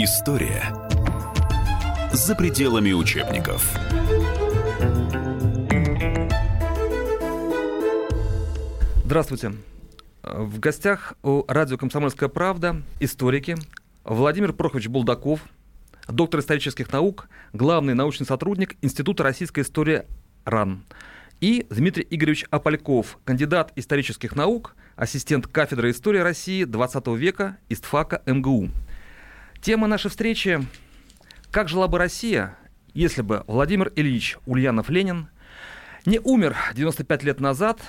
История за пределами учебников. Здравствуйте. В гостях у радио «Комсомольская правда» историки Владимир Прохович Булдаков, доктор исторических наук, главный научный сотрудник Института российской истории РАН, и Дмитрий Игоревич Апальков, кандидат исторических наук, ассистент кафедры истории России 20 века ИСТФАКа МГУ. Тема нашей встречи «Как жила бы Россия, если бы Владимир Ильич Ульянов-Ленин не умер 95 лет назад,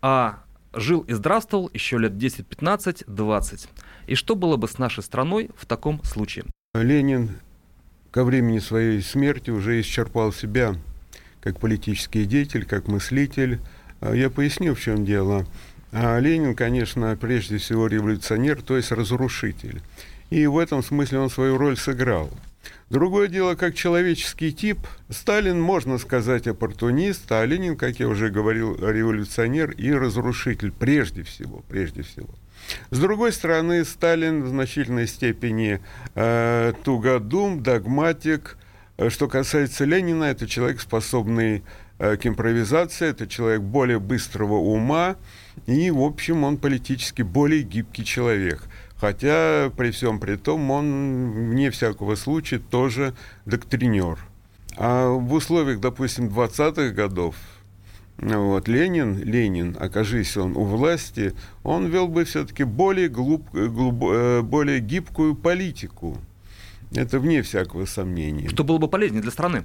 а жил и здравствовал еще лет 10, 15, 20. И что было бы с нашей страной в таком случае? Ленин ко времени своей смерти уже исчерпал себя как политический деятель, как мыслитель. А я поясню, в чем дело. А Ленин, конечно, прежде всего революционер, то есть разрушитель. И в этом смысле он свою роль сыграл – Другое дело, как человеческий тип, Сталин, можно сказать, оппортунист, а Ленин, как я уже говорил, революционер и разрушитель, прежде всего, прежде всего. С другой стороны, Сталин в значительной степени э, тугодум, догматик. Что касается Ленина, это человек, способный э, к импровизации, это человек более быстрого ума, и, в общем, он политически более гибкий человек – Хотя при всем при том он, вне всякого случая, тоже доктринер. А в условиях, допустим, 20-х годов вот, Ленин, Ленин, окажись он у власти, он вел бы все-таки более, глуп, глуб, э, более гибкую политику. Это вне всякого сомнения. Что было бы полезнее для страны?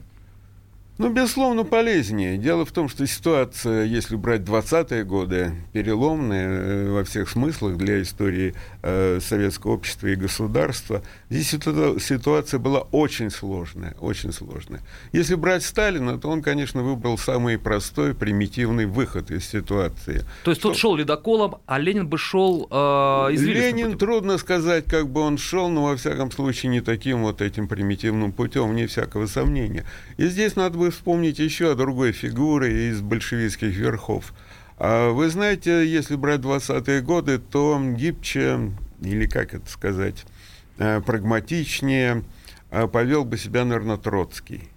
Ну, безусловно, полезнее. Дело в том, что ситуация, если брать 20-е годы, переломная э, во всех смыслах для истории э, советского общества и государства. Здесь ситуация была очень сложная, очень сложная. Если брать Сталина, то он, конечно, выбрал самый простой, примитивный выход из ситуации. То есть тот шел ледоколом, а Ленин бы шел э, Ленин, путем. трудно сказать, как бы он шел, но, во всяком случае, не таким вот этим примитивным путем, вне всякого сомнения. И здесь надо бы вспомнить еще о другой фигуре из большевистских верхов. А вы знаете, если брать 20-е годы, то гибче, или как это сказать, э, прагматичнее э, повел бы себя, наверное, Троцкий.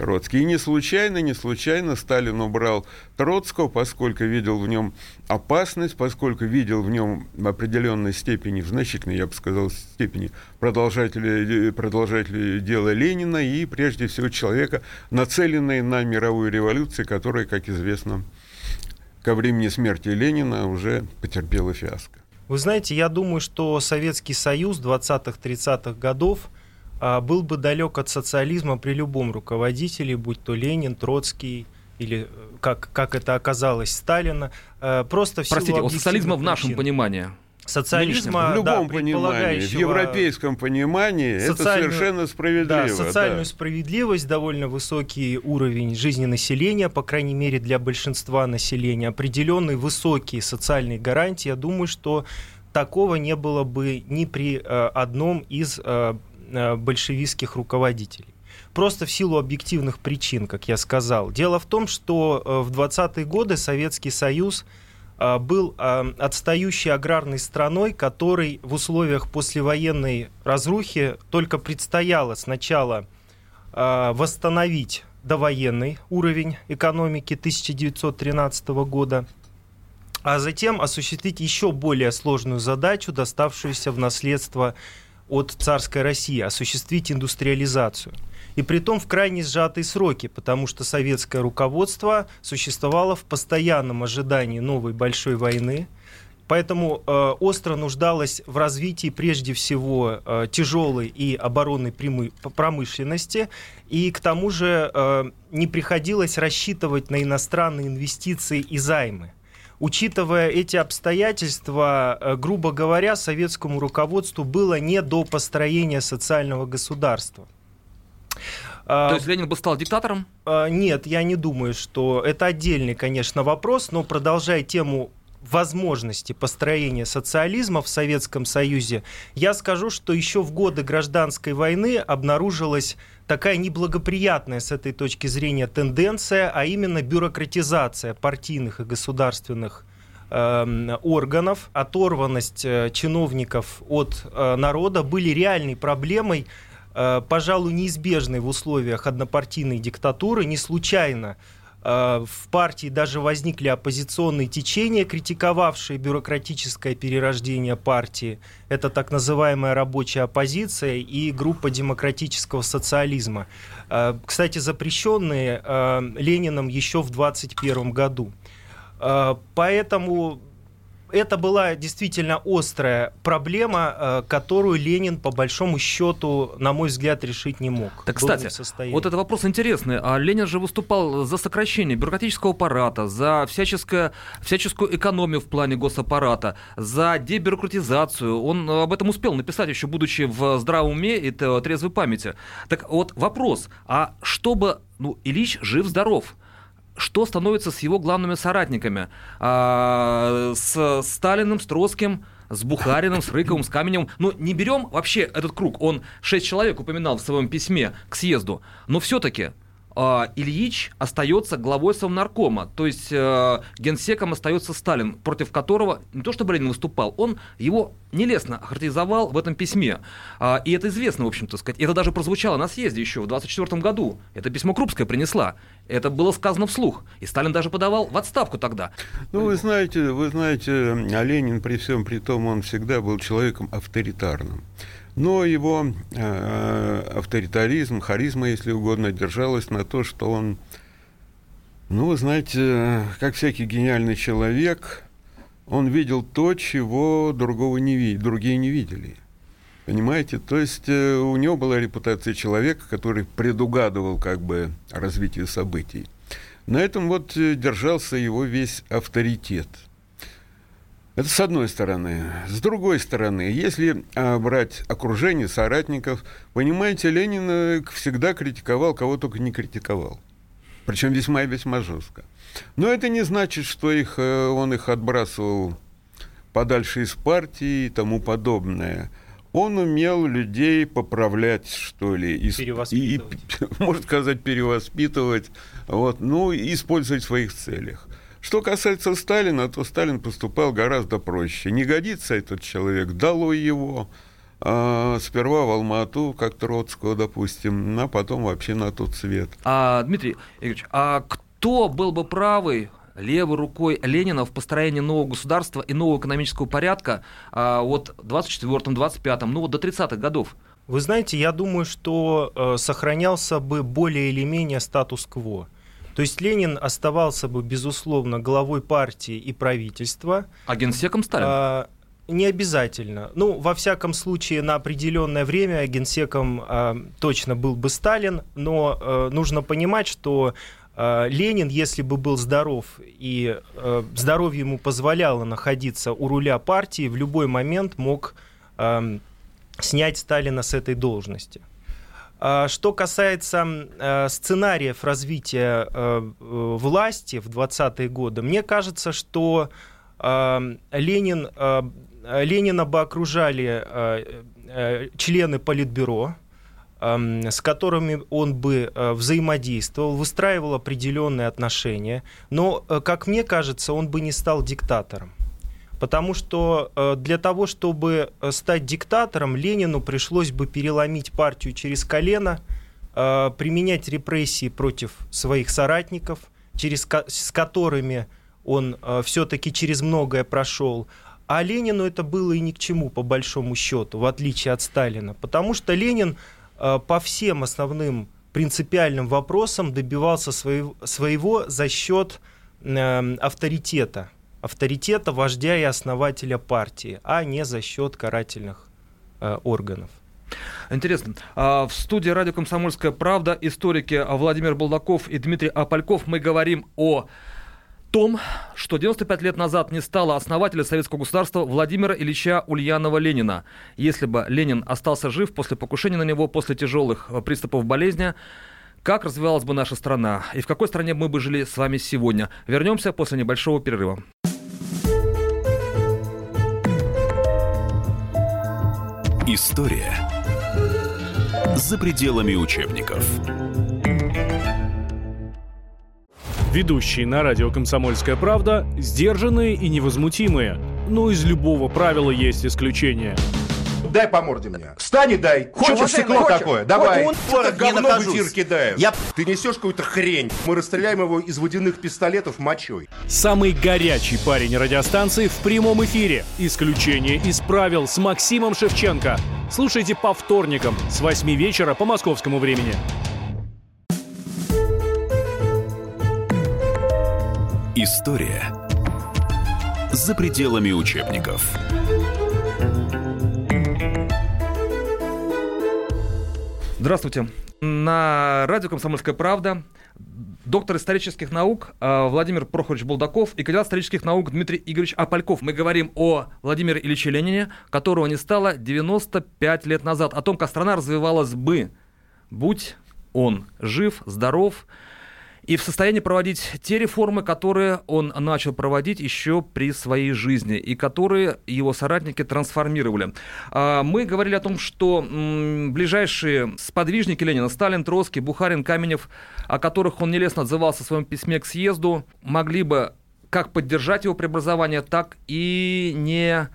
Троцкий. И не случайно, не случайно Сталин убрал Троцкого, поскольку видел в нем опасность, поскольку видел в нем в определенной степени, в значительной, я бы сказал, степени продолжателя, продолжателя дела Ленина и, прежде всего, человека, нацеленного на мировую революцию, которая, как известно, ко времени смерти Ленина уже потерпела фиаско. Вы знаете, я думаю, что Советский Союз 20-30-х годов – был бы далек от социализма при любом руководителе, будь то Ленин, Троцкий или э, как, как это оказалось Сталина. Э, просто в Простите, от социализма в нашем понимании социализма, в любом да, понимании, в европейском понимании это совершенно справедливо. Да, социальную да. справедливость, довольно высокий уровень жизни населения, по крайней мере для большинства населения, определенные высокие социальные гарантии. Я думаю, что такого не было бы ни при э, одном из Э, большевистских руководителей. Просто в силу объективных причин, как я сказал. Дело в том, что э, в 20-е годы Советский Союз э, был отстающей аграрной страной, которой в условиях послевоенной разрухи только предстояло сначала восстановить довоенный уровень экономики 1913 года, а затем осуществить еще более сложную задачу, доставшуюся в наследство от царской России, осуществить индустриализацию. И при том в крайне сжатые сроки, потому что советское руководство существовало в постоянном ожидании новой большой войны, Поэтому э, остро нуждалось в развитии прежде всего э, тяжелой и оборонной промышленности. И к тому же э, не приходилось рассчитывать на иностранные инвестиции и займы. Учитывая эти обстоятельства, э, грубо говоря, советскому руководству было не до построения социального государства. А, То есть Ленин бы стал диктатором? А, нет, я не думаю, что это отдельный, конечно, вопрос, но продолжая тему возможности построения социализма в Советском Союзе, я скажу, что еще в годы гражданской войны обнаружилась такая неблагоприятная с этой точки зрения тенденция, а именно бюрократизация партийных и государственных эм, органов, оторванность э, чиновников от э, народа были реальной проблемой, пожалуй, неизбежной в условиях однопартийной диктатуры. Не случайно Э, в партии даже возникли оппозиционные течения, критиковавшие бюрократическое перерождение партии. Это так называемая рабочая оппозиция и группа демократического социализма. Э, кстати, запрещенные э, Лениным еще в 21 году. Поэтому это была действительно острая проблема, э, которую Ленин, по большому счету, на мой взгляд, решить не мог. Так, кстати, вот этот вопрос интересный. А Ленин же выступал за сокращение бюрократического аппарата, за всяческое, всяческую экономию в плане госаппарата, за дебюрократизацию. Он об этом успел написать, еще будучи в здравом уме и трезвой памяти. Так вот, вопрос. А чтобы ну, Ильич жив-здоров – что становится с его главными соратниками? А, с Сталиным, с Троцким, с Бухариным, с Рыковым, с Каменем. Ну, не берем вообще этот круг. Он шесть человек упоминал в своем письме к съезду. Но все-таки Ильич остается главой Совнаркома, то есть э, генсеком остается Сталин, против которого не то чтобы Ленин выступал, он его нелестно охарактеризовал в этом письме. А, и это известно, в общем-то сказать. Это даже прозвучало на съезде еще в 24 году. Это письмо Крупская принесла. Это было сказано вслух. И Сталин даже подавал в отставку тогда. Ну, вы знаете, вы знаете, а Ленин при всем при том, он всегда был человеком авторитарным. Но его э, авторитаризм, харизма, если угодно, держалась на то, что он, ну, знаете, как всякий гениальный человек, он видел то, чего другого не видели, другие не видели. Понимаете? То есть э, у него была репутация человека, который предугадывал как бы развитие событий. На этом вот э, держался его весь авторитет – это с одной стороны. С другой стороны, если а, брать окружение соратников, понимаете, Ленин э, всегда критиковал, кого только не критиковал. Причем весьма и весьма жестко. Но это не значит, что их, э, он их отбрасывал подальше из партии и тому подобное. Он умел людей поправлять, что ли, и, и, можно сказать, перевоспитывать, вот, ну, и использовать в своих целях. Что касается Сталина, то Сталин поступал гораздо проще. Не годится этот человек, дало его. А, сперва в Алмату, как Троцкого, допустим, а потом вообще на тот свет. А, Дмитрий Игоревич, а кто был бы правый левой рукой Ленина в построении нового государства и нового экономического порядка а, вот 24-м, 25-м, ну вот до 30-х годов? Вы знаете, я думаю, что э, сохранялся бы более или менее статус-кво. То есть Ленин оставался бы, безусловно, главой партии и правительства. А генсеком Сталин? А, не обязательно. Ну, во всяком случае, на определенное время генсеком а, точно был бы Сталин, но а, нужно понимать, что а, Ленин, если бы был здоров и а, здоровье ему позволяло находиться у руля партии, в любой момент мог а, снять Сталина с этой должности. А, что касается э, сценариев развития э, власти в 20-е годы, мне кажется, что э, Ленин, Ленина бы окружали члены Политбюро, с которыми он бы взаимодействовал, выстраивал определенные отношения, но, как мне кажется, он бы не стал диктатором. Потому что э, для того, чтобы э, стать диктатором, Ленину пришлось бы переломить партию через колено, э, применять репрессии против своих соратников, через, с которыми он все-таки через многое прошел. А Ленину это было и ни к чему, по большому счету, в отличие от Сталина. Потому что Ленин по всем основным принципиальным вопросам добивался своего, своего за счет авторитета авторитета вождя и основателя партии, а не за счет карательных э, органов. Интересно. А, в студии радио «Комсомольская правда» историки Владимир Балдаков и Дмитрий Апальков мы говорим о том, что 95 лет назад не стало основателя советского государства Владимира Ильича Ульянова-Ленина. Если бы Ленин остался жив после покушения на него, после тяжелых э, приступов болезни, как развивалась бы наша страна и в какой стране мы бы жили с вами сегодня? Вернемся после небольшого перерыва. История за пределами учебников. Ведущие на радио «Комсомольская правда» сдержанные и невозмутимые. Но из любого правила есть исключение. Дай по морде мне. Встань и дай. Хочешь стекло хочешь. такое? Давай. Хочешь, Ты не говно в эфир кидаешь. Я- Ты несешь какую-то хрень. Мы расстреляем его из водяных пистолетов мочой. Самый горячий парень радиостанции в прямом эфире. Исключение из правил с Максимом Шевченко. Слушайте по вторникам с 8 вечера по московскому времени. История за пределами учебников. Здравствуйте. На радио «Комсомольская правда» доктор исторических наук э, Владимир Прохорович Булдаков и кандидат исторических наук Дмитрий Игоревич Апальков. Мы говорим о Владимире Ильиче Ленине, которого не стало 95 лет назад, о том, как страна развивалась бы, будь он жив, здоров и в состоянии проводить те реформы, которые он начал проводить еще при своей жизни и которые его соратники трансформировали. А, Мы говорили о том, что ближайшие сподвижники Ленина, Сталин, Троцкий, Бухарин, Каменев, о которых он нелестно отзывался в своем письме к съезду, могли бы как поддержать его преобразование, так и не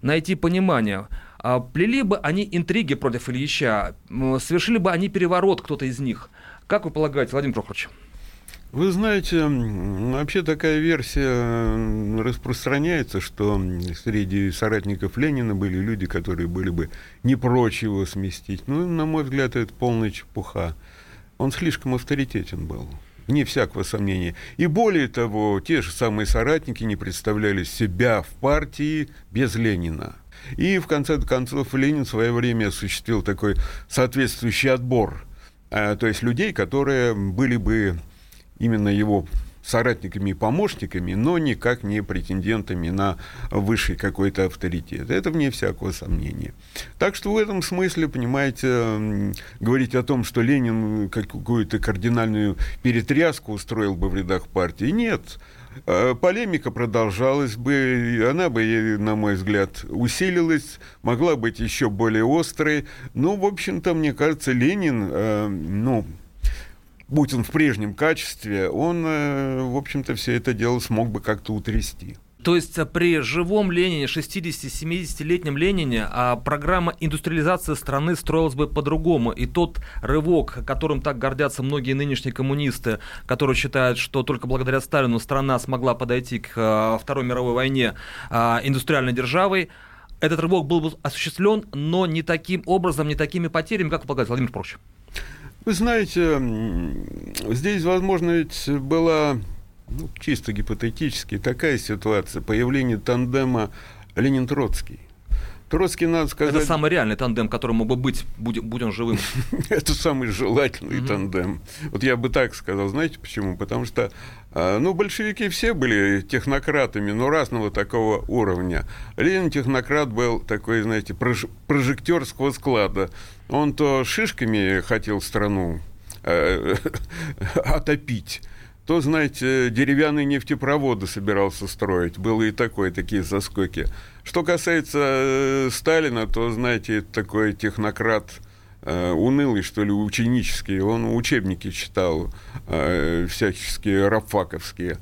найти понимание. А Плели бы они интриги против Ильича, совершили бы они переворот, кто-то из них. Как вы полагаете, Владимир Прохорович? Вы знаете, вообще такая версия распространяется, что среди соратников Ленина были люди, которые были бы не прочь его сместить. Ну, на мой взгляд, это полная чепуха. Он слишком авторитетен был. Вне всякого сомнения. И более того, те же самые соратники не представляли себя в партии без Ленина. И в конце концов Ленин в свое время осуществил такой соответствующий отбор. А, то есть людей, которые были бы именно его соратниками и помощниками, но никак не претендентами на высший какой-то авторитет. Это вне всякого сомнения. Так что в этом смысле, понимаете, говорить о том, что Ленин какую-то кардинальную перетряску устроил бы в рядах партии, нет. Э, Полемика продолжалась бы, она бы, на мой взгляд, усилилась, могла быть еще более острой. Но, в общем-то, мне кажется, Ленин, э, ну, будь он в прежнем качестве, он, э, в общем-то, все это дело смог бы как-то утрясти. То есть а, при живом Ленине, 60-70-летнем Ленине, а программа индустриализации страны строилась бы по-другому. И тот рывок, которым так гордятся многие нынешние коммунисты, которые считают, что только благодаря Сталину страна смогла подойти к а, Второй мировой войне а, индустриальной державой, этот рывок был бы осуществлен, но не таким образом, не такими потерями, как вы полагаете, Владимир Прохорович? Вы знаете, здесь, возможно, ведь была ну, чисто гипотетически такая ситуация, появление тандема Ленин-Троцкий. Троцкий, надо сказать... Это самый реальный тандем, который мог бы быть, будь, будь он живым. Это самый желательный тандем. Вот я бы так сказал. Знаете почему? Потому что, а, ну, большевики все были технократами, но разного такого уровня. Ленин технократ был такой, знаете, прож- прожектерского склада. Он то шишками хотел страну э, отопить, то, знаете, деревянные нефтепроводы собирался строить. Было и такое, такие заскоки. Что касается э, Сталина, то, знаете, такой технократ э, унылый, что ли, ученический. Он учебники читал э, всяческие рафаковские.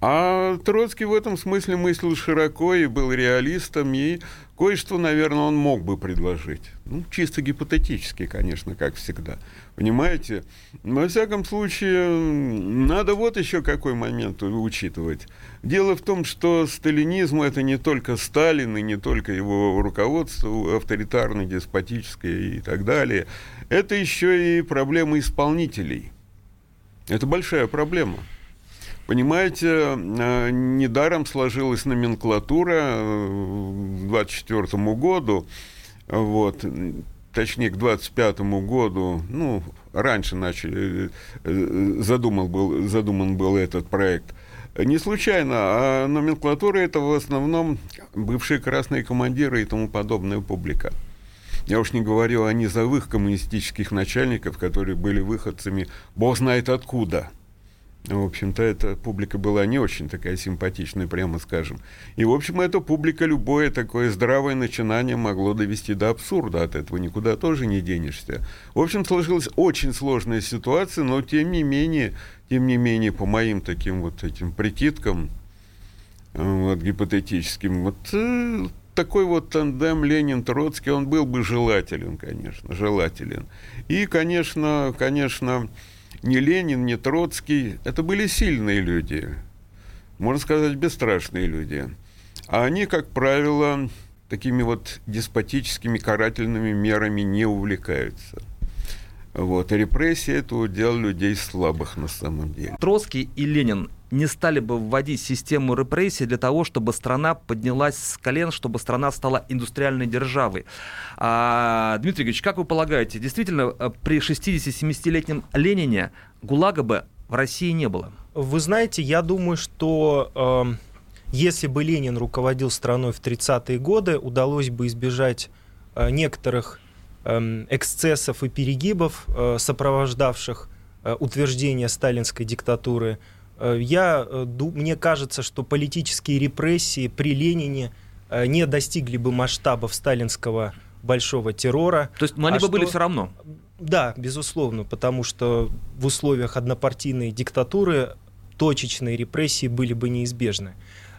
А Троцкий в этом смысле мыслил широко и был реалистом, и кое-что, наверное, он мог бы предложить. Ну, чисто гипотетически, конечно, как всегда. Понимаете? Во всяком случае, надо вот еще какой момент учитывать. Дело в том, что сталинизм это не только Сталин и не только его руководство авторитарное, деспотическое и так далее. Это еще и проблема исполнителей. Это большая проблема. Понимаете, э, недаром сложилась номенклатура э, к 24 году, вот, точнее, к 25 году, ну, раньше начали, э, задумал был, задуман был этот проект. Не случайно, а номенклатура это в основном бывшие красные командиры и тому подобная публика. Я уж не говорю о низовых коммунистических начальников, которые были выходцами, бог знает откуда. В общем-то, эта публика была не очень такая симпатичная, прямо скажем. И, в общем, эта публика любое такое здравое начинание могло довести до абсурда. От этого никуда тоже не денешься. В общем, сложилась очень сложная ситуация, но тем не менее, тем не менее, по моим таким вот этим прикидкам, э, вот, гипотетическим, вот э, такой вот тандем Ленин-Троцкий, он был бы желателен, конечно, желателен. И, конечно, конечно, ни Ленин, ни Троцкий, это были сильные люди, можно сказать, бесстрашные люди. А они, как правило, такими вот деспотическими карательными мерами не увлекаются. Вот. Репрессии это удел людей слабых на самом деле. Троцкий и Ленин не стали бы вводить систему репрессий для того, чтобы страна поднялась с колен, чтобы страна стала индустриальной державой. А, Дмитрий Ильич, как вы полагаете, действительно э, при 60-70-летнем Ленине ГУЛАГа бы в России не было? Вы знаете, я думаю, что э, если бы Ленин руководил страной в 30-е годы, удалось бы избежать э, некоторых э, эксцессов и перегибов, э, сопровождавших э, утверждение сталинской диктатуры я, э, мне кажется, что политические репрессии при Ленине э, не достигли бы масштабов сталинского большого террора. То есть, они а бы что... были все равно? Да, безусловно, потому что в условиях однопартийной диктатуры точечные репрессии были бы неизбежны.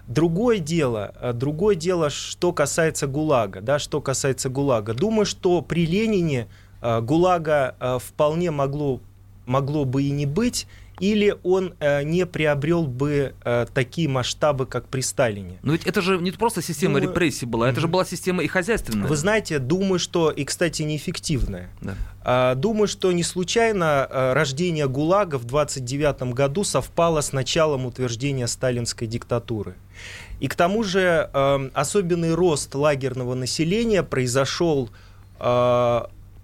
Другое дело, другое дело, что касается ГУЛАГа, да, что касается ГУЛАГа. Думаю, что при Ленине ГУЛАГа вполне могло, могло бы и не быть, или он э, не приобрел бы э, такие масштабы, как при Сталине. Но ведь это же не просто система думаю... репрессий была, это же была система и хозяйственная. Вы знаете, думаю, что, и, кстати, неэффективная. Да. А, думаю, что не случайно э, рождение ГУЛАГа в 29 году совпало с началом утверждения сталинской диктатуры. И к тому же э, особенный рост лагерного населения произошел э,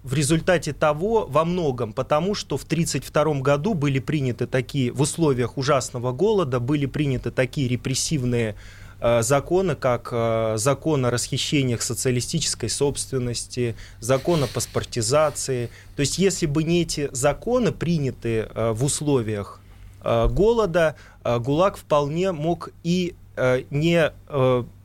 в результате того во многом потому, что в 1932 году были приняты такие, в условиях ужасного голода, были приняты такие репрессивные э, законы, как э, закон о расхищениях социалистической собственности, закон о паспортизации. То есть если бы не эти законы приняты э, в условиях голода, ГУЛАГ вполне мог и не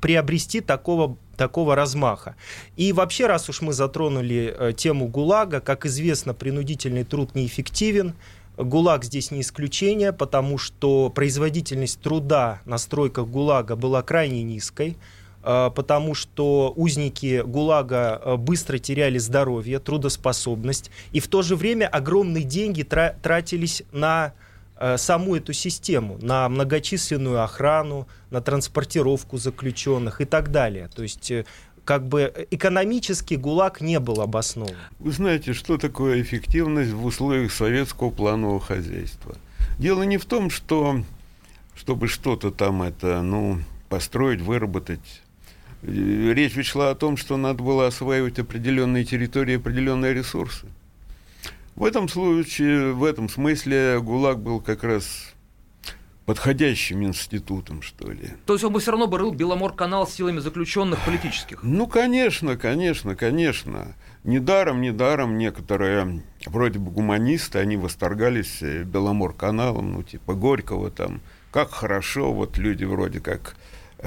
приобрести такого такого размаха. И вообще, раз уж мы затронули э, тему ГУЛАГа, как известно, принудительный труд неэффективен. ГУЛАГ здесь не исключение, потому что производительность труда на стройках ГУЛАГа была крайне низкой э, потому что узники ГУЛАГа э, быстро теряли здоровье, трудоспособность, и в то же время огромные деньги тратились на саму эту систему, на многочисленную охрану, на транспортировку заключенных и так далее. То есть э, как бы экономически ГУЛАГ не был обоснован. Вы знаете, что такое эффективность в условиях советского планового хозяйства? Дело не в том, что чтобы что-то там это, ну, построить, выработать. Э, речь ведь шла о том, что надо было осваивать определенные территории, определенные ресурсы. В этом случае, в этом смысле ГУЛАГ был как раз подходящим институтом, что ли. То есть он бы все равно бы рыл Беломор-канал силами заключенных политических? Ну, конечно, конечно, конечно. Недаром, недаром некоторые, вроде бы гуманисты, они восторгались э, Беломор-каналом, ну, типа Горького там. Как хорошо, вот люди вроде как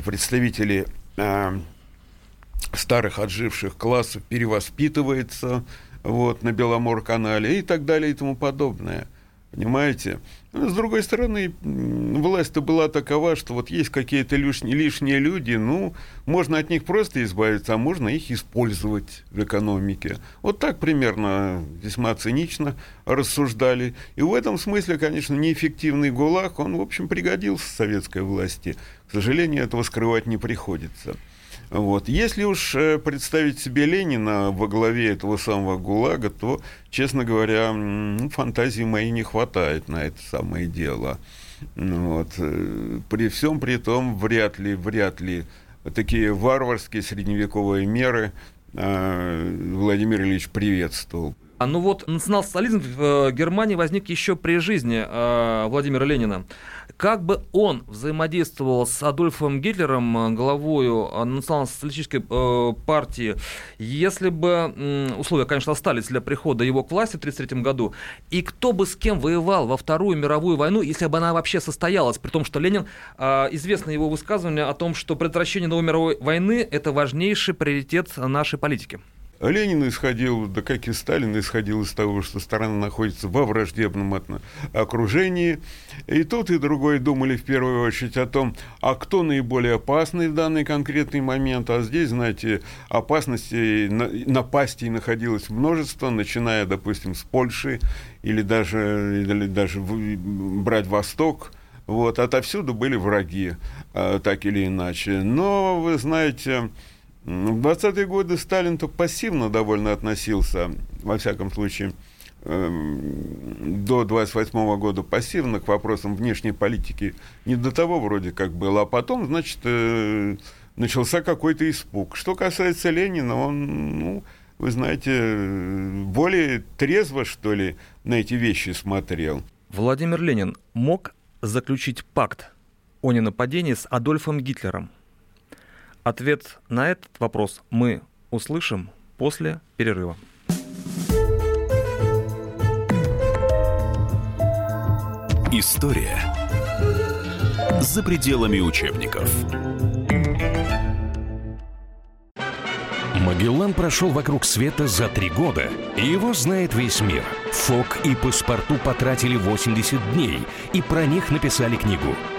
представители э, старых отживших классов перевоспитываются, вот, на Беломор-канале и так далее и тому подобное. Понимаете? С другой стороны, власть-то была такова, что вот есть какие-то лишние, лишние люди, ну, можно от них просто избавиться, а можно их использовать в экономике. Вот так примерно весьма цинично рассуждали. И в этом смысле, конечно, неэффективный ГУЛАГ, он, в общем, пригодился советской власти. К сожалению, этого скрывать не приходится. Вот. Если уж э, представить себе Ленина во главе этого самого ГУЛАГа, то, честно говоря, фантазии моей не хватает на это самое дело. Вот. Э, при всем при том, вряд ли, вряд ли такие варварские средневековые меры э, Владимир Ильич приветствовал. А ну вот национал-социализм в э, Германии возник еще при жизни э, Владимира Ленина. Как бы он взаимодействовал с Адольфом Гитлером, э, главой национал-социалистической партии, если бы условия, конечно, остались для прихода его к власти в 1933 году, и кто бы с кем воевал во Вторую мировую войну, если бы она вообще состоялась, при том, что Ленин, известно его высказывание о том, что предотвращение новой мировой войны – это важнейший приоритет нашей политики. Ленин исходил, да как и Сталин, исходил из того, что страна находится во враждебном окружении. И тот, и другой думали в первую очередь о том, а кто наиболее опасный в данный конкретный момент. А здесь, знаете, опасностей, напастей находилось множество, начиная, допустим, с Польши или даже, или даже брать Восток. Вот, отовсюду были враги, а, так или иначе. Но, вы знаете, в 20-е годы Сталин-то пассивно довольно относился, во всяком случае, эм, до 28 года пассивно к вопросам внешней политики. Не до того вроде как было, а потом, значит, э, начался какой-то испуг. Что касается Ленина, он, ну, вы знаете, более трезво, что ли, на эти вещи смотрел. Владимир Ленин мог заключить пакт о ненападении с Адольфом Гитлером – Ответ на этот вопрос мы услышим после перерыва. История за пределами учебников. Магеллан прошел вокруг света за три года, и его знает весь мир. Фок и паспорту потратили 80 дней, и про них написали книгу –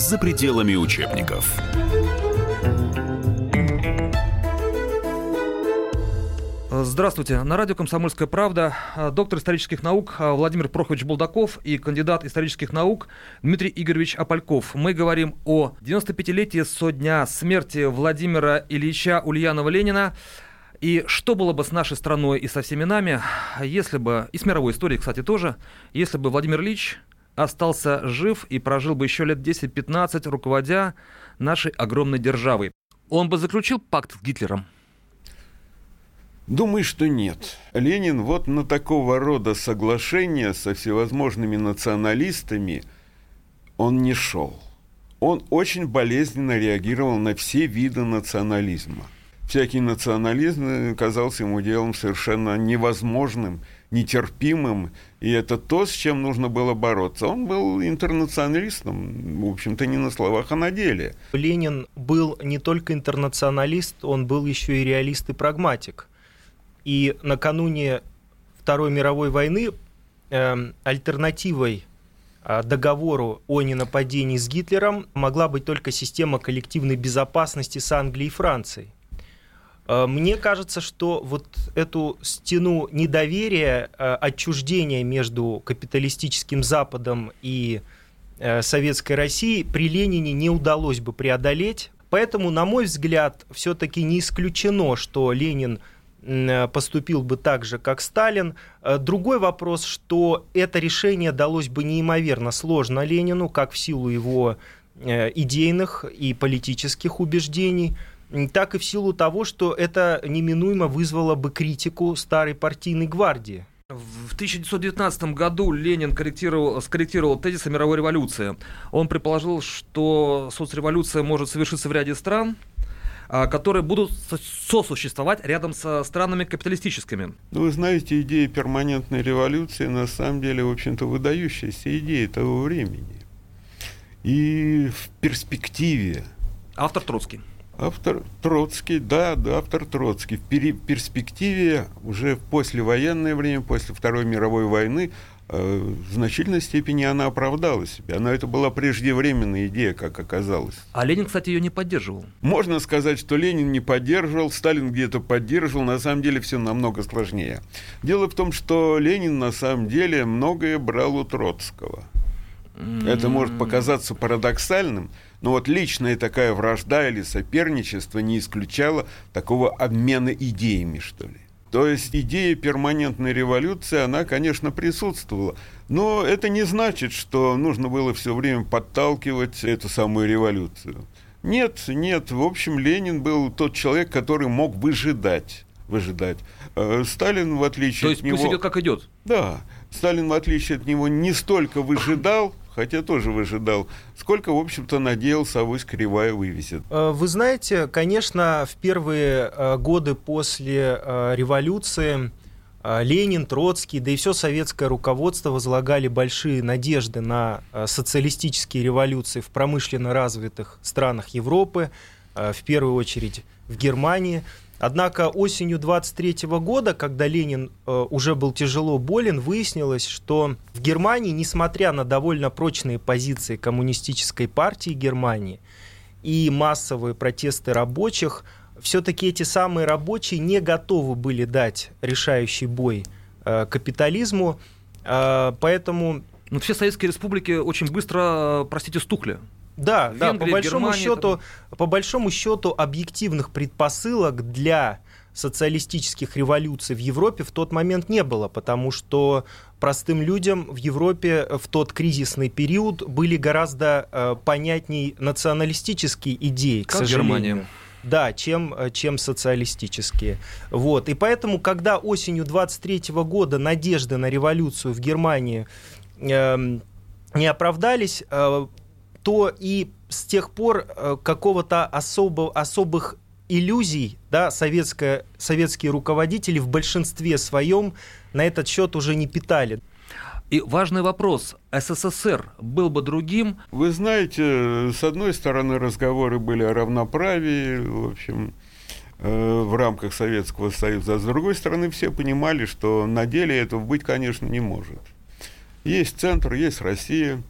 за пределами учебников. Здравствуйте. На радио «Комсомольская правда» доктор исторических наук Владимир Прохович Булдаков и кандидат исторических наук Дмитрий Игоревич Апальков. Мы говорим о 95-летии со дня смерти Владимира Ильича Ульянова-Ленина. И что было бы с нашей страной и со всеми нами, если бы, и с мировой историей, кстати, тоже, если бы Владимир Ильич остался жив и прожил бы еще лет 10-15, руководя нашей огромной державой. Он бы заключил пакт с Гитлером? Думаю, что нет. Ленин вот на такого рода соглашения со всевозможными националистами он не шел. Он очень болезненно реагировал на все виды национализма. Всякий национализм казался ему делом совершенно невозможным – нетерпимым, и это то, с чем нужно было бороться. Он был интернационалистом, в общем-то, не на словах, а на деле. Ленин был не только интернационалист, он был еще и реалист и прагматик. И накануне Второй мировой войны э, альтернативой э, договору о ненападении с Гитлером могла быть только система коллективной безопасности с Англией и Францией. Э, мне кажется, что вот эту стену недоверия, э, отчуждения между капиталистическим Западом и э, Советской Россией при Ленине не удалось бы преодолеть. Поэтому, на мой взгляд, все-таки не исключено, что Ленин поступил бы так же, как Сталин. Другой вопрос, что это решение далось бы неимоверно сложно Ленину, как в силу его идейных и политических убеждений – так и в силу того, что это неминуемо вызвало бы критику старой партийной гвардии. В 1919 году Ленин корректировал, скорректировал тезисы мировой революции. Он предположил, что соцреволюция может совершиться в ряде стран, а, которые будут сосуществовать рядом со странами капиталистическими. Ну, вы знаете, идея перманентной революции на самом деле, в общем-то, выдающаяся идея того времени. И в перспективе... Автор Троцкий Автор Троцкий, да, да, автор Троцкий. В перспективе уже в послевоенное время, после Второй мировой войны, э, в значительной степени она оправдала себя. Но это была преждевременная идея, как оказалось. А Ленин, кстати, ее не поддерживал. Можно сказать, что Ленин не поддерживал, Сталин где-то поддерживал. На самом деле все намного сложнее. Дело в том, что Ленин на самом деле многое брал у Троцкого. Это может показаться парадоксальным, но вот личная такая вражда или соперничество не исключало такого обмена идеями, что ли. То есть идея перманентной революции, она, конечно, присутствовала. Но это не значит, что нужно было все время подталкивать эту самую революцию. Нет, нет. В общем, Ленин был тот человек, который мог выжидать. выжидать. Э, Сталин, в отличие То есть от него... пусть идет как идет. Да. Сталин, в отличие от него, не столько выжидал, хотя тоже выжидал, сколько, в общем-то, надеялся, авось кривая вывезет. Э, вы знаете, конечно, в первые э, годы после э, революции Ленин, Троцкий, да и все советское руководство возлагали большие надежды на социалистические революции в промышленно развитых странах Европы, в первую очередь в Германии. Однако осенью 23 года, когда Ленин э, уже был тяжело болен, выяснилось, что в Германии, несмотря на довольно прочные позиции коммунистической партии Германии и массовые протесты рабочих, все-таки эти самые рабочие не готовы были дать решающий бой э, капитализму, э, поэтому... Но все советские республики очень быстро, простите, стухли. Да, Венгрия, да, по большому Германия, счету, это... по большому счету объективных предпосылок для социалистических революций в Европе в тот момент не было, потому что простым людям в Европе в тот кризисный период были гораздо э, понятней националистические идеи, как к сожалению. Германия. Да, чем, э, чем социалистические. Вот. И поэтому, когда осенью 23 года надежды на революцию в Германии э, не оправдались, э, то и с тех пор э, какого-то особо, особых иллюзий да, советская, советские руководители в большинстве своем на этот счет уже не питали. И важный вопрос. СССР был бы другим? Вы знаете, с одной стороны, разговоры были о равноправии, в общем, э, в рамках Советского Союза, а с другой стороны, все понимали, что на деле этого быть, конечно, не может. Есть центр, есть Россия,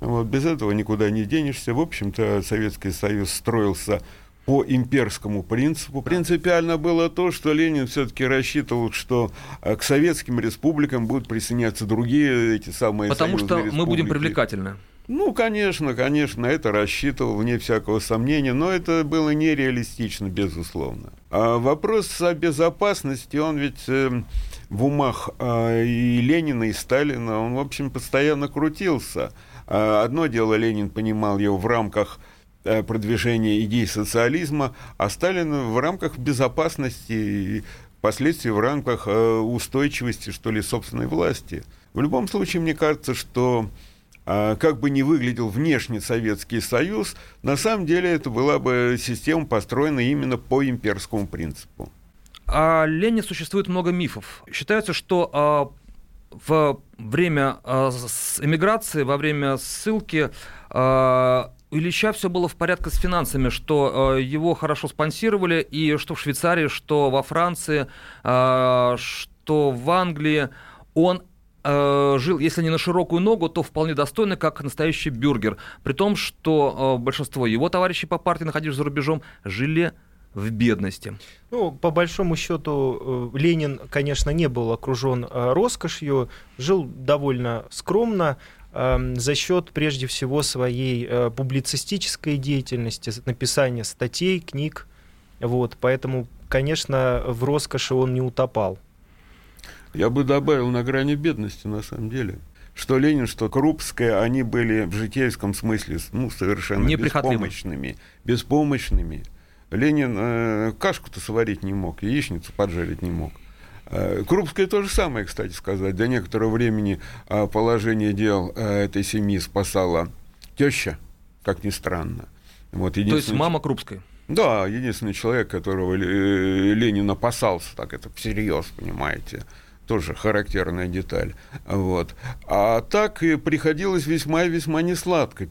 вот, без этого никуда не денешься. В общем-то, Советский Союз строился по имперскому принципу. Принципиально было то, что Ленин все-таки рассчитывал, что э, к советским республикам будут присоединяться другие эти самые Потому что республики. мы будем привлекательны. Ну, конечно, конечно, это рассчитывал, вне всякого сомнения, но это было нереалистично, безусловно. А вопрос о безопасности, он ведь э, в умах э, и Ленина, и Сталина, он, в общем, постоянно крутился. А, одно дело Ленин понимал его в рамках э, продвижения идей социализма, а Сталин в рамках безопасности и впоследствии в рамках э, устойчивости, что ли, собственной власти. В любом случае, мне кажется, что а, как бы ни выглядел внешний Советский Союз, на самом деле это была бы система, построена именно по имперскому принципу. О Лене существует много мифов. Считается, что а, в время э, эмиграции, во время ссылки э, у Ильича все было в порядке с финансами, что э, его хорошо спонсировали, и что в Швейцарии, что во Франции, что в Англии он жил, если не на широкую ногу, то вполне достойно, как настоящий бюргер. При том, что большинство его товарищей по партии, находившись за рубежом, жили в бедности? Ну, по большому счету, э, Ленин, конечно, не был окружен э, роскошью, жил довольно скромно, эм, за счет, прежде всего, своей э, публицистической деятельности, написания статей, книг. Вот, поэтому, конечно, в роскоши он не утопал. Я бы добавил на грани бедности, на самом деле. Что Ленин, что Крупская, они были в житейском смысле ну, совершенно беспомощными. Беспомощными. Ленин э, кашку-то сварить не мог, яичницу поджарить не мог. Э, Крупская то же самое, кстати сказать. До некоторого времени э, положение дел э, этой семьи спасала теща, как ни странно. Вот, то есть мама Крупской? Да, единственный человек, которого э, Ленин опасался, так это всерьез, понимаете. Тоже характерная деталь. Вот. А так приходилось весьма и весьма несладко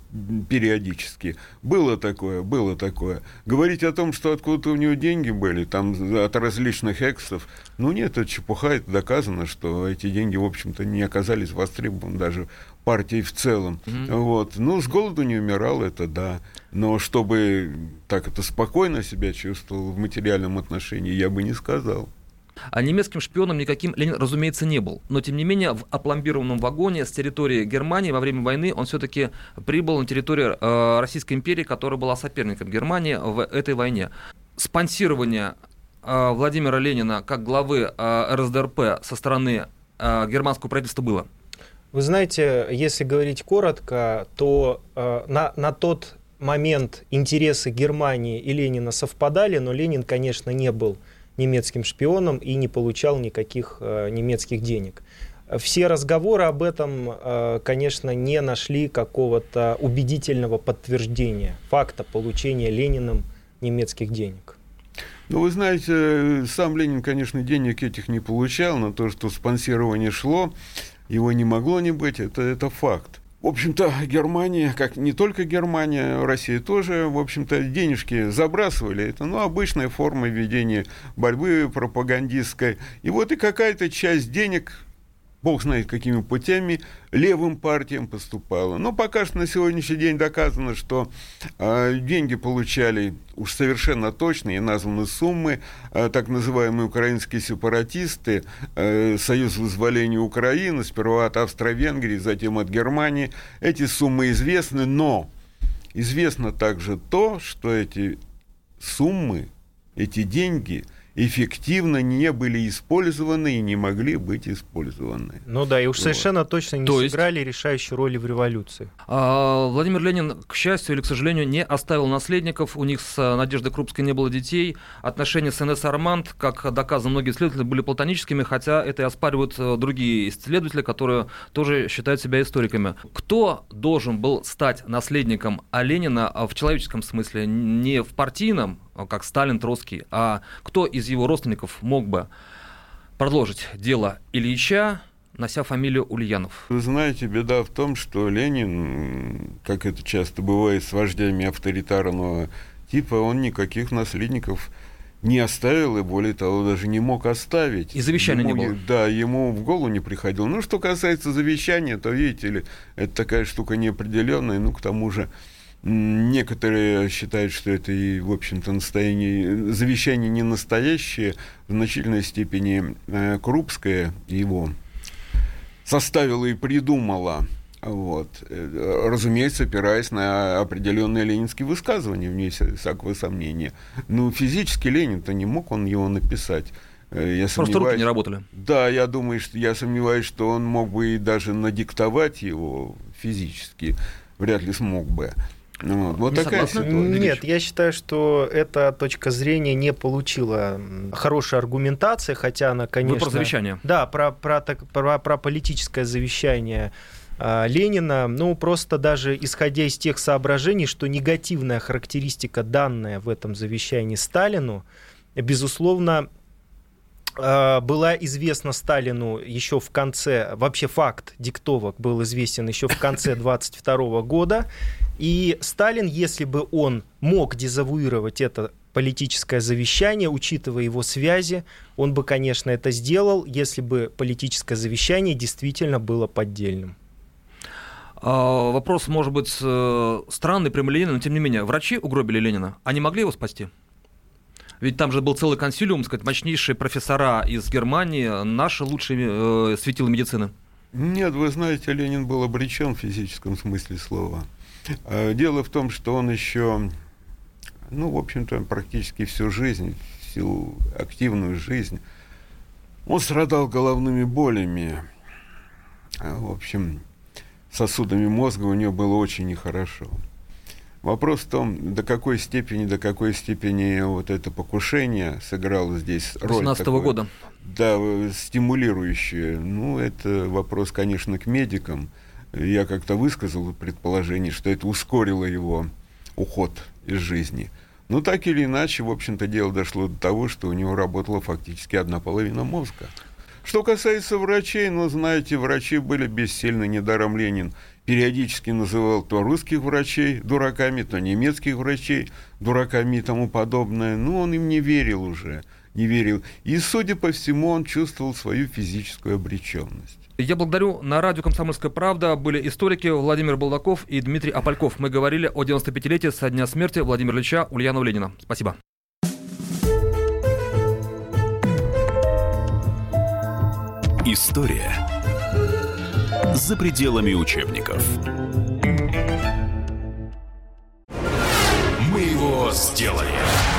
периодически. Было такое, было такое. Говорить о том, что откуда-то у него деньги были, там от различных эксов, ну нет, это чепуха, это доказано, что эти деньги, в общем-то, не оказались востребованы даже партией в целом. Mm-hmm. Вот. Ну, с голоду не умирал, это да. Но чтобы так это спокойно себя чувствовал в материальном отношении, я бы не сказал. А немецким шпионом никаким Ленин, разумеется, не был. Но, тем не менее, в опломбированном вагоне с территории Германии во время войны он все-таки прибыл на территорию э, Российской империи, которая была соперником Германии в этой войне. Спонсирование э, Владимира Ленина как главы э, РСДРП со стороны э, германского правительства было? Вы знаете, если говорить коротко, то э, на, на тот момент интересы Германии и Ленина совпадали, но Ленин, конечно, не был немецким шпионом и не получал никаких э, немецких денег. Все разговоры об этом, э, конечно, не нашли какого-то убедительного подтверждения факта получения Лениным немецких денег. Ну, вы знаете, сам Ленин, конечно, денег этих не получал, но то, что спонсирование шло, его не могло не быть, это, это факт. В общем-то, Германия, как не только Германия, Россия тоже, в общем-то, денежки забрасывали. Это, ну, обычная форма ведения борьбы пропагандистской. И вот и какая-то часть денег бог знает какими путями, левым партиям поступало. Но пока что на сегодняшний день доказано, что э, деньги получали уж совершенно точные названы суммы, э, так называемые украинские сепаратисты, э, Союз вызволения Украины, сперва от Австро-Венгрии, затем от Германии. Эти суммы известны, но известно также то, что эти суммы, эти деньги – эффективно не были использованы и не могли быть использованы. Ну да, и уж вот. совершенно точно не То сыграли есть... решающей роли в революции. А, Владимир Ленин, к счастью или к сожалению, не оставил наследников. У них с э, Надеждой Крупской не было детей. Отношения с НС Арманд, как доказано многие исследователи, были платоническими, хотя это и оспаривают э, другие исследователи, которые тоже считают себя историками. Кто должен был стать наследником Ленина в человеческом смысле, не в партийном, а как Сталин, Троцкий, а кто из его родственников мог бы продолжить дело Ильича, нося фамилию Ульянов? Вы знаете, беда в том, что Ленин, как это часто бывает с вождями авторитарного типа, он никаких наследников не оставил и, более того, даже не мог оставить. И завещания ему, не было? Да, ему в голову не приходило. Ну, что касается завещания, то, видите ли, это такая штука неопределенная, ну, к тому же, Некоторые считают, что это и, в общем-то, настояние, завещание не настоящее, в значительной степени э, Крупская его составила и придумала. Вот. Э, разумеется, опираясь на определенные ленинские высказывания, вне всякого сомнения. Ну, физически Ленин-то не мог он его написать. Э, я Просто руки не работали. Да, я думаю, что я сомневаюсь, что он мог бы и даже надиктовать его физически. Вряд ли смог бы. Ну, вот. Не такая ситуация. Нет, я считаю, что эта точка зрения не получила хорошей аргументации, хотя она, конечно... Вы про завещание. Да, про, про, про, про политическое завещание а, Ленина, ну, просто даже исходя из тех соображений, что негативная характеристика, данная в этом завещании Сталину, безусловно, а, была известна Сталину еще в конце, вообще факт диктовок был известен еще в конце 22 года, и Сталин, если бы он мог дезавуировать это политическое завещание, учитывая его связи, он бы, конечно, это сделал, если бы политическое завещание действительно было поддельным. А, вопрос, может быть, э, странный, прямолинейный, но тем не менее. Врачи угробили Ленина. Они могли его спасти? Ведь там же был целый консилиум, сказать, мощнейшие профессора из Германии, наши лучшие э, светилы медицины. Нет, вы знаете, Ленин был обречен в физическом смысле слова. А, дело в том, что он еще, ну, в общем-то, практически всю жизнь, всю активную жизнь, он страдал головными болями. А, в общем, сосудами мозга у него было очень нехорошо. Вопрос в том, до какой степени, до какой степени вот это покушение сыграло здесь роль. 16 -го года. Да, стимулирующее. Ну, это вопрос, конечно, к медикам я как-то высказал предположение, что это ускорило его уход из жизни. Но так или иначе, в общем-то, дело дошло до того, что у него работала фактически одна половина мозга. Что касается врачей, ну, знаете, врачи были бессильны, недаром Ленин периодически называл то русских врачей дураками, то немецких врачей дураками и тому подобное. Ну, он им не верил уже, не верил. И, судя по всему, он чувствовал свою физическую обреченность. Я благодарю. На радио «Комсомольская правда» были историки Владимир Балдаков и Дмитрий Апальков. Мы говорили о 95-летии со дня смерти Владимира Ильича Ульянова Ленина. Спасибо. История за пределами учебников. Мы его сделали.